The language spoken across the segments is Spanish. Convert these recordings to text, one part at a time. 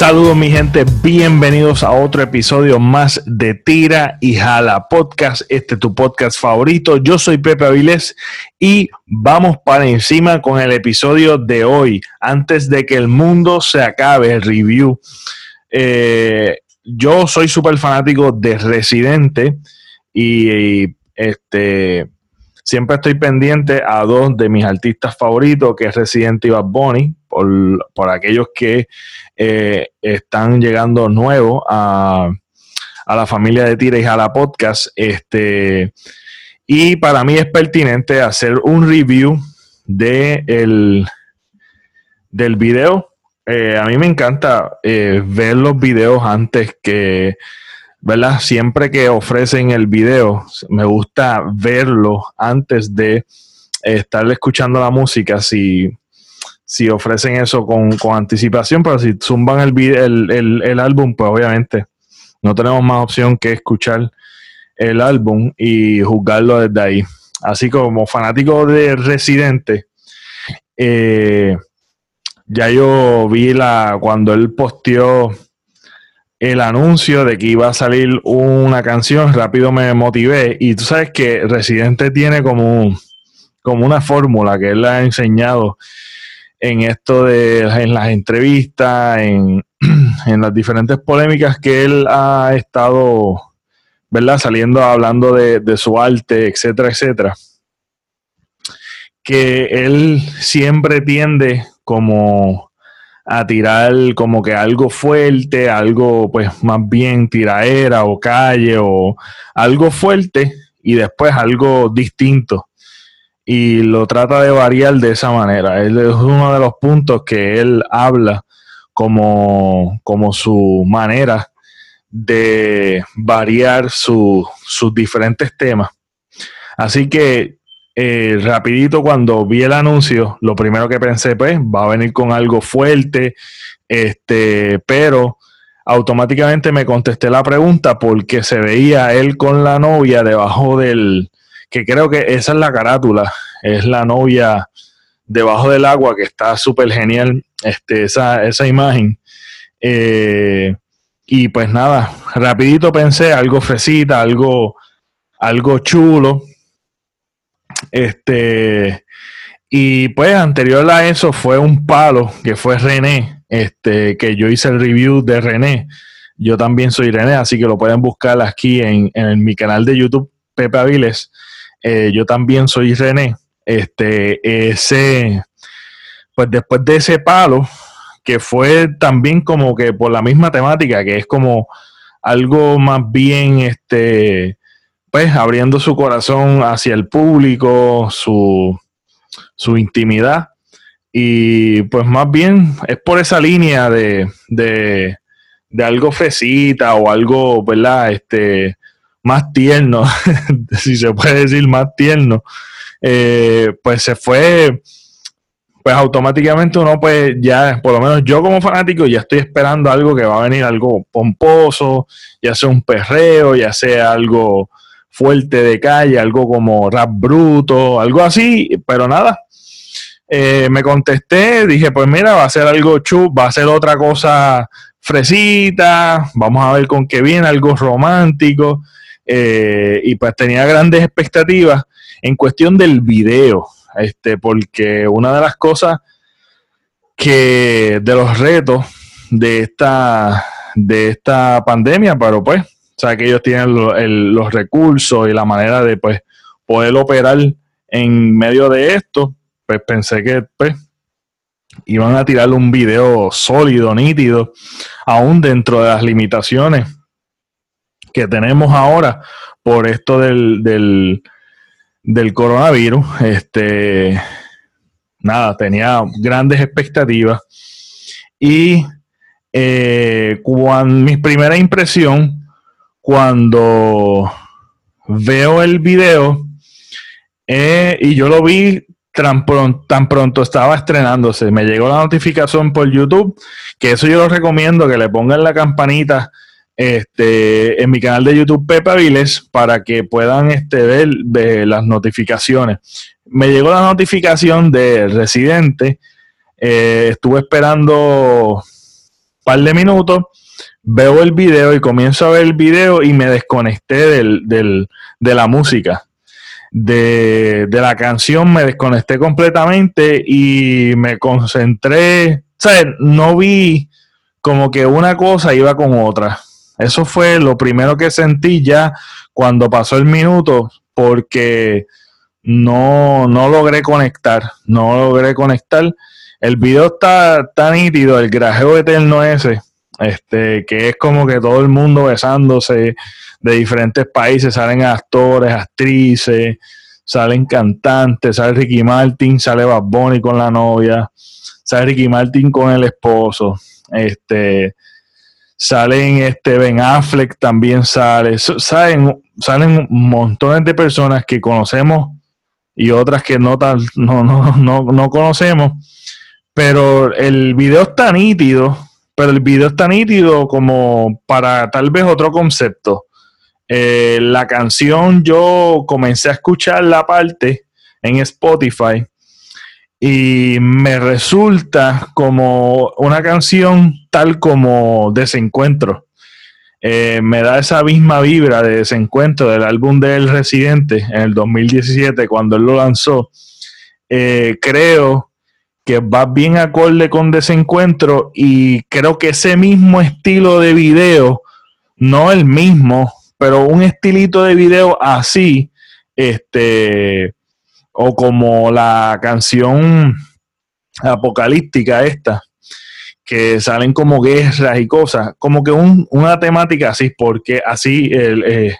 Saludos mi gente, bienvenidos a otro episodio más de Tira y Jala Podcast, este es tu podcast favorito. Yo soy Pepe Avilés y vamos para encima con el episodio de hoy, antes de que el mundo se acabe, review. Eh, yo soy súper fanático de Residente y, este siempre estoy pendiente a dos de mis artistas favoritos, que es Residente y Bad Bunny, por, por aquellos que eh, están llegando nuevos a, la familia de Tira y Jala Podcast. Este, y para mí es pertinente hacer un review de el, del video. Eh, a mí me encanta eh, ver los videos antes que, ¿verdad? Siempre que ofrecen el video, me gusta verlo antes de estar escuchando la música. Si, si ofrecen eso con, anticipación, pero si zumban el, el, el, álbum, pues obviamente no tenemos más opción que escuchar el álbum y juzgarlo desde ahí. Así como fanático de Residente, eh, ya yo vi la cuando él posteó el anuncio de que iba a salir una canción, rápido me motivé. Y tú sabes que Residente tiene como, como una fórmula que él ha enseñado en esto de en las entrevistas, en, las diferentes polémicas que él ha estado, ¿verdad? Saliendo hablando de, de su arte, etcétera, etcétera. Que él siempre tiende como a tirar como que algo fuerte, algo pues más bien tiraera o calle o algo fuerte y después algo distinto y lo trata de variar de esa manera. es uno de los puntos que él habla como, como su manera de variar sus diferentes temas. Así que eh, rapidito cuando vi el anuncio, lo primero que pensé, pues, va a venir con algo fuerte, este, pero automáticamente me contesté la pregunta porque se veía él con la novia debajo del, que creo que esa es la carátula, es la novia debajo del agua, que está súper genial este, esa, esa imagen. Eh, y pues nada, rapidito pensé algo fresita, algo, algo chulo. Este, y pues anterior a eso fue un palo que fue René, este, que yo hice el review de René. Yo también soy René, así que lo pueden buscar aquí en, en mi canal de YouTube, Pepe Aviles. Eh, yo también soy René, este, ese, pues después de ese palo, que fue también como que por la misma temática, que es como algo más bien, este, pues abriendo su corazón hacia el público, su, su intimidad. Y pues más bien es por esa línea de, de, de algo fresita o algo, ¿verdad? Este, más tierno, si se puede decir más tierno, eh, pues se fue, pues automáticamente uno pues ya, por lo menos yo como fanático ya estoy esperando algo que va a venir algo pomposo, ya sea un perreo, ya sea algo fuerte de calle, algo como rap bruto, algo así, pero nada. Eh, me contesté, dije, pues mira, va a ser algo chup, va a ser otra cosa fresita, vamos a ver con qué viene, algo romántico. Eh, y pues tenía grandes expectativas en cuestión del video, este, porque una de las cosas que de los retos de esta, de esta pandemia, pero pues, sea, que ellos tienen los recursos y la manera de pues poder operar en medio de esto, pues pensé que pues iban a tirar un video sólido, nítido, aún dentro de las limitaciones que tenemos ahora por esto del, del, coronavirus. Este, nada, tenía grandes expectativas. Y eh, cuando, mi primera impresión, cuando veo el video, eh, y yo lo vi tan pronto, estaba estrenándose, me llegó la notificación por YouTube, que eso yo lo recomiendo, que le pongan la campanita este, en mi canal de YouTube Pepa Viles para que puedan este, ver, las notificaciones. Me llegó la notificación de Residente. Eh, estuve esperando par de minutos, veo el video y comienzo a ver el video y me desconecté del, de la música. De, de, la canción me desconecté completamente y me concentré, ¿sabes? No vi como que una cosa iba con otra. Eso fue lo primero que sentí ya cuando pasó el minuto, porque no, no logré conectar, no logré conectar. El video está tan nítido, el grajeo eterno ese, este, que es como que todo el mundo besándose de diferentes países, salen actores, actrices, salen cantantes, sale Ricky Martin, sale Bad Bunny con la novia, sale Ricky Martin con el esposo, este, salen este Ben Affleck también sale, salen, salen montones de personas que conocemos y otras que no, tal, no, no, no, no conocemos, pero el video está nítido, pero el video está nítido como para tal vez otro concepto. Eh, la canción yo comencé a escuchar la parte en Spotify y me resulta como una canción tal como Desencuentro. Eh, me da esa misma vibra de Desencuentro del álbum del Residente en el 2017 cuando él lo lanzó. Eh, creo que va bien acorde con Desencuentro y creo que ese mismo estilo de video, no el mismo, pero un estilito de video así, este, o como la canción apocalíptica esta, que salen como guerras y cosas, como que una temática así, porque así el, eh,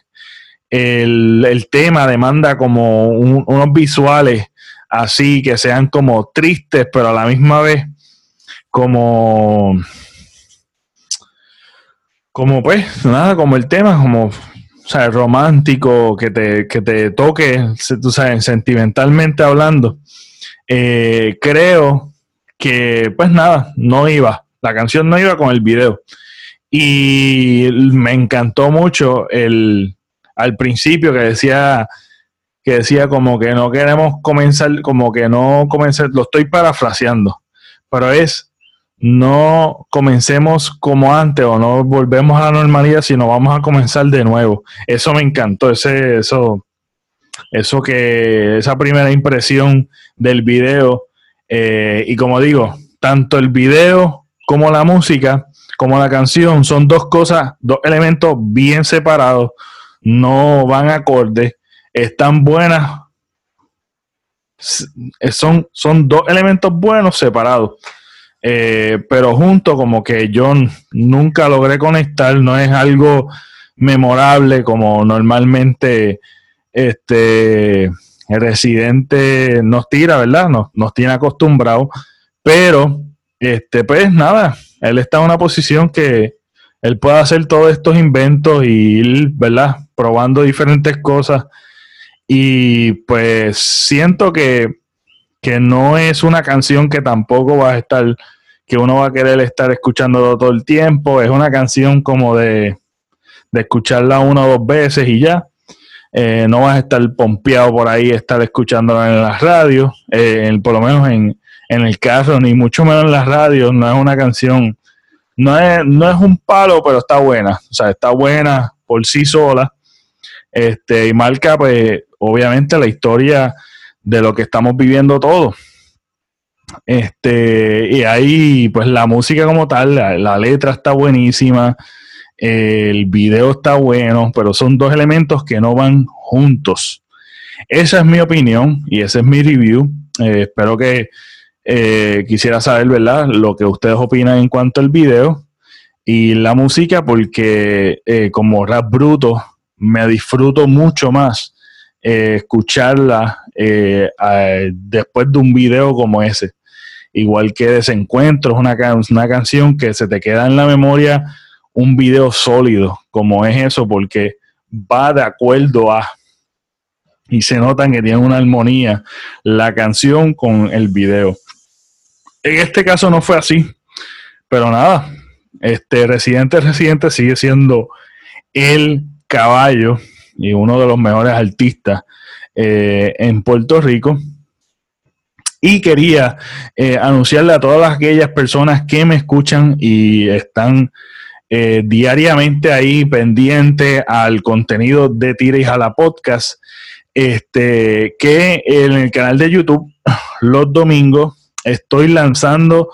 el, tema demanda como unos visuales así que sean como tristes, pero a la misma vez como como pues nada como el tema como o sea, romántico, que te, que te toque, tú sabes, sentimentalmente hablando, eh, creo que, pues nada, no iba. La canción no iba con el video. Y me encantó mucho el al principio que decía que decía como que no queremos comenzar, como que no comenzar, lo estoy parafraseando, pero es no comencemos como antes o no volvemos a la normalidad, sino vamos a comenzar de nuevo. Eso me encantó, ese, eso, eso que, esa primera impresión del video. Eh, y como digo, tanto el video como la música, como la canción, son dos cosas, dos elementos bien separados, no van acordes, están buenas, son, son dos elementos buenos separados. Eh, pero junto como que yo nunca logré conectar, no es algo memorable como normalmente este residente nos tira, ¿verdad? Nos, nos tiene acostumbrados, pero este pues nada, él está en una posición que él puede hacer todos estos inventos y ir, ¿verdad? Probando diferentes cosas y pues siento que que no es una canción que tampoco va a estar, que uno va a querer estar escuchando todo el tiempo, es una canción como de, escucharla una o dos veces y ya. Eh, no vas a estar pompeado por ahí, estar escuchándola en las radios, eh, por lo menos en, el carro, ni mucho menos en las radios, no es una canción, no es, no es un palo, pero está buena, o sea, está buena por sí sola, este, y marca, pues, obviamente la historia de lo que estamos viviendo todos. Este, y ahí, pues la música como tal, la, letra está buenísima, el video está bueno, pero son dos elementos que no van juntos. Esa es mi opinión y ese es mi review. Eh, espero que eh, quisiera saber, ¿verdad?, lo que ustedes opinan en cuanto al video y la música, porque eh, como rap bruto me disfruto mucho más escucharla eh, después de un video como ese. Igual que Desencuentro, es una, una canción que se te queda en la memoria un video sólido, como es eso, porque va de acuerdo a y se notan que tiene una armonía la canción con el video. En este caso no fue así, pero nada, este Residente Residente sigue siendo el caballo y uno de los mejores artistas eh, en Puerto Rico. Y quería eh, anunciarle a todas aquellas personas que me escuchan y están eh, diariamente ahí pendiente al contenido de Tira y Jala Podcast, este, que en el canal de YouTube los domingos estoy lanzando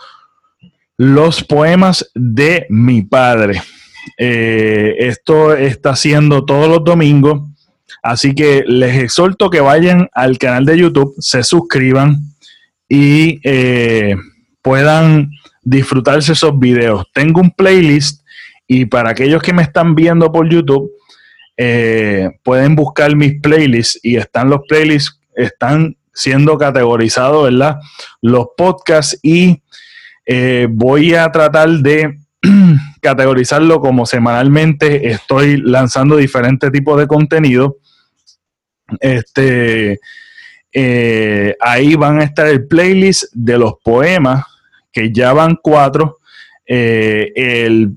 los poemas de mi padre. Eh, esto está haciendo todos los domingos, así que les exhorto que vayan al canal de YouTube, se suscriban y eh, puedan disfrutarse esos videos. Tengo un playlist y para aquellos que me están viendo por YouTube, eh, pueden buscar mis playlists y están los playlists, están siendo categorizados, ¿verdad? Los podcasts y voy a tratar de categorizarlo como semanalmente estoy lanzando diferentes tipos de contenido. Este, eh, ahí van a estar el playlist de los poemas, que ya van cuatro. Eh,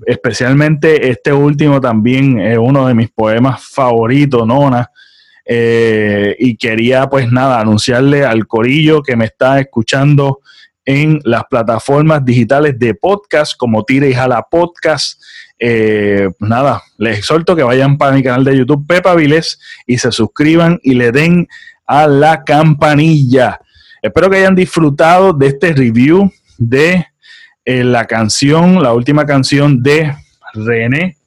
especialmente este último también es uno de mis poemas favoritos, Nona. y quería pues nada, anunciarle al corillo que me está escuchando en las plataformas digitales de podcast como Tira y Jala Podcast. Eh, nada, les exhorto que vayan para mi canal de YouTube Pepa Viles y se suscriban y le den a la campanilla. Espero que hayan disfrutado de este review de eh, la canción, la última canción de René,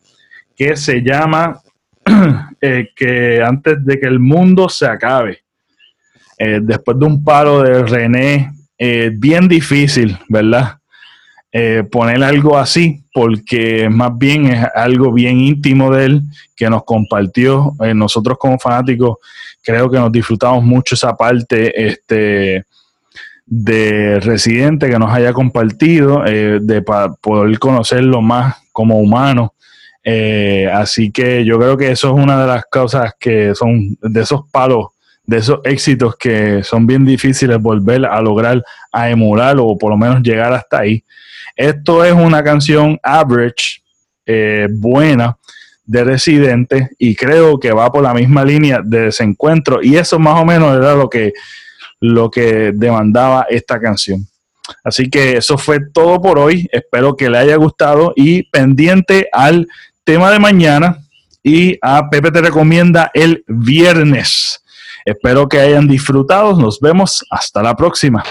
que se llama eh, que antes de que el mundo se acabe. después de un paro de René eh, bien difícil, ¿verdad? Eh, poner algo así, porque más bien es algo bien íntimo de él que nos compartió. Eh, nosotros como fanáticos creo que nos disfrutamos mucho esa parte este, de residente que nos haya compartido, de poder conocerlo más como humano. así que yo creo que eso es una de las cosas que son de esos palos de esos éxitos que son bien difíciles volver a lograr, a emular o por lo menos llegar hasta ahí. Esto es una canción average, eh, buena, de Residente y creo que va por la misma línea de desencuentro y eso más o menos era lo que, lo que demandaba esta canción. Así que eso fue todo por hoy. Espero que le haya gustado y pendiente al tema de mañana y a Pepe te recomienda el viernes. Espero que hayan disfrutado. Nos vemos. Hasta la próxima.